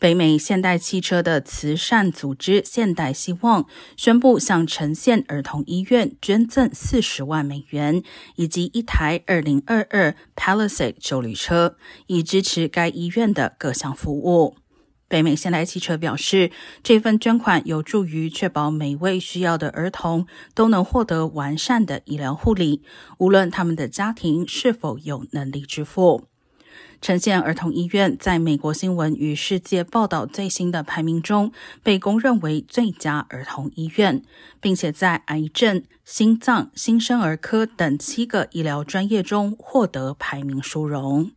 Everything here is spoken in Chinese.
北美现代汽车的慈善组织现代希望宣布向城县儿童医院捐赠四十万美元，以及一台二零二二 Palisade 修理车，以支持该医院的各项服务。北美现代汽车表示，这份捐款有助于确保每位需要的儿童都能获得完善的医疗护理，无论他们的家庭是否有能力支付。呈现儿童医院在美国新闻与世界报道最新的排名中，被公认为最佳儿童医院，并且在癌症、心脏、新生儿科等七个医疗专业中获得排名殊荣。